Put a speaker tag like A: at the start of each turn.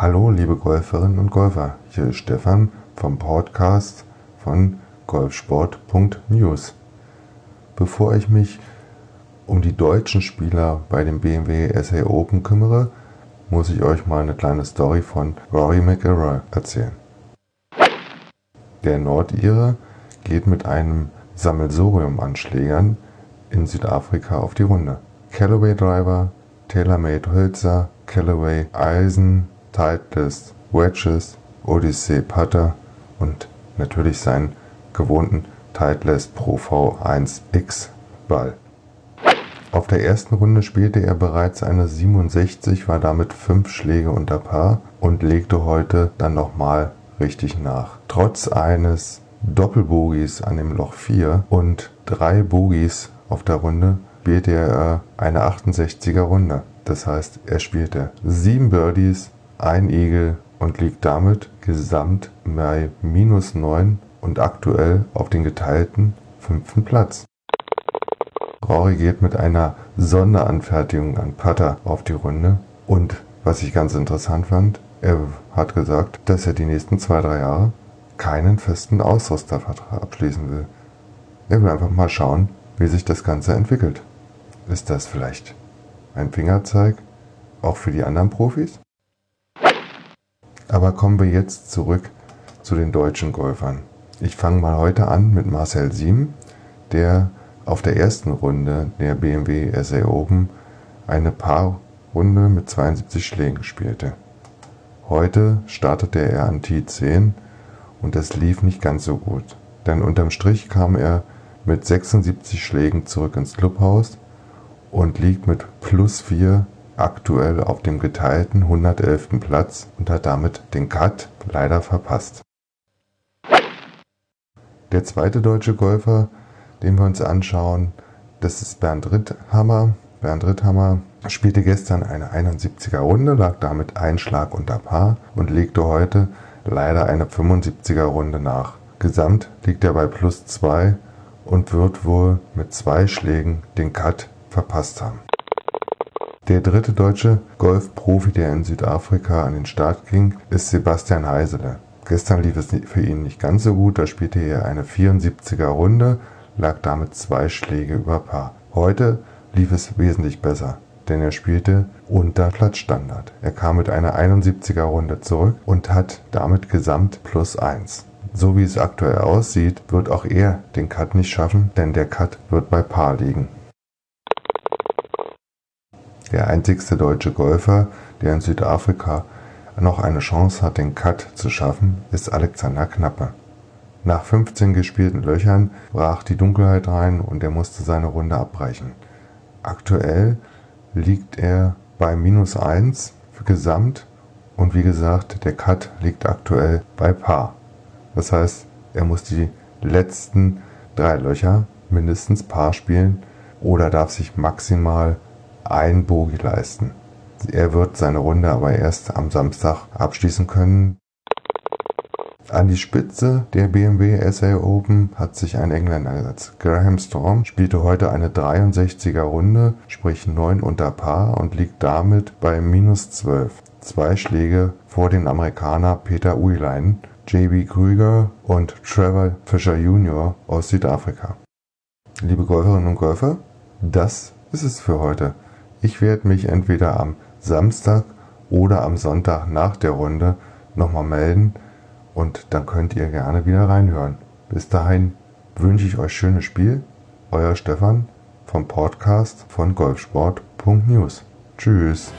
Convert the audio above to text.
A: Hallo, liebe Golferinnen und Golfer. Hier ist Stefan vom Podcast von golfsport.news. Bevor ich mich um die deutschen Spieler bei dem BMW SA Open kümmere, muss ich euch mal eine kleine Story von Rory McIlroy erzählen. Der Nordire geht mit einem Sammelsurium an Schlägern in Südafrika auf die Runde. Callaway Driver, TaylorMade Hölzer, Callaway Eisen, Titleist Wedges, Odyssey Putter und natürlich seinen gewohnten Titleist Pro V1X Ball. Auf der ersten Runde spielte er bereits eine 67, war damit fünf Schläge unter Paar und legte heute dann nochmal richtig nach. Trotz eines Doppelbogies an dem Loch 4 und drei Bogies auf der Runde spielte er eine 68er Runde. Das heißt, er spielte sieben Birdies, ein Eagle und liegt damit gesamt bei minus 9 und aktuell auf den geteilten fünften Platz. Rory geht mit einer Sonderanfertigung an Putter auf die Runde und was ich ganz interessant fand, er hat gesagt, dass er die nächsten zwei, drei Jahre keinen festen Ausrüstervertrag abschließen will. Er will einfach mal schauen, wie sich das Ganze entwickelt. Ist das vielleicht ein Fingerzeig auch für die anderen Profis? Aber kommen wir jetzt zurück zu den deutschen Golfern. Ich fange mal heute an mit Marcel Siem, der auf der ersten Runde der BMW SA Open eine Paarrunde mit 72 Schlägen spielte. Heute startete er an T10 und es lief nicht ganz so gut, denn unterm Strich kam er mit 76 Schlägen zurück ins Clubhaus und liegt mit plus 4 aktuell auf dem geteilten 111. Platz und hat damit den Cut leider verpasst. Der zweite deutsche Golfer den wir uns anschauen. Das ist Bernd Ritthammer. Bernd Ritthammer spielte gestern eine 71er Runde, lag damit ein Schlag unter Paar und legte heute leider eine 75er Runde nach. Gesamt liegt er bei plus 2 und wird wohl mit zwei Schlägen den Cut verpasst haben. Der dritte deutsche Golfprofi, der in Südafrika an den Start ging, ist Sebastian Heisele. Gestern lief es für ihn nicht ganz so gut, da spielte er eine 74er Runde, lag damit zwei Schläge über Paar. Heute lief es wesentlich besser, denn er spielte unter Platzstandard. Er kam mit einer 71er Runde zurück und hat damit gesamt plus 1. So wie es aktuell aussieht, wird auch er den Cut nicht schaffen, denn der Cut wird bei Paar liegen. Der einzigste deutsche Golfer, der in Südafrika noch eine Chance hat, den Cut zu schaffen, ist Alexander Knappe. Nach 15 gespielten Löchern brach die Dunkelheit rein und er musste seine Runde abbrechen. Aktuell liegt er bei minus 1 für Gesamt und wie gesagt, der Cut liegt aktuell bei Paar. Das heißt, er muss die letzten drei Löcher mindestens Paar spielen oder darf sich maximal ein Bogie leisten. Er wird seine Runde aber erst am Samstag abschließen können. An die Spitze der BMW SA Open hat sich ein Engländer gesetzt. Graham Storm spielte heute eine 63er Runde, sprich 9 unter Paar und liegt damit bei minus 12. Zwei Schläge vor den Amerikaner Peter Uihlein, JB Krüger und Trevor Fisher Jr. aus Südafrika. Liebe Golferinnen und Golfer, das ist es für heute. Ich werde mich entweder am Samstag oder am Sonntag nach der Runde nochmal melden und dann könnt ihr gerne wieder reinhören. Bis dahin wünsche ich euch schönes Spiel. Euer Stefan vom Podcast von golfsport.news. Tschüss.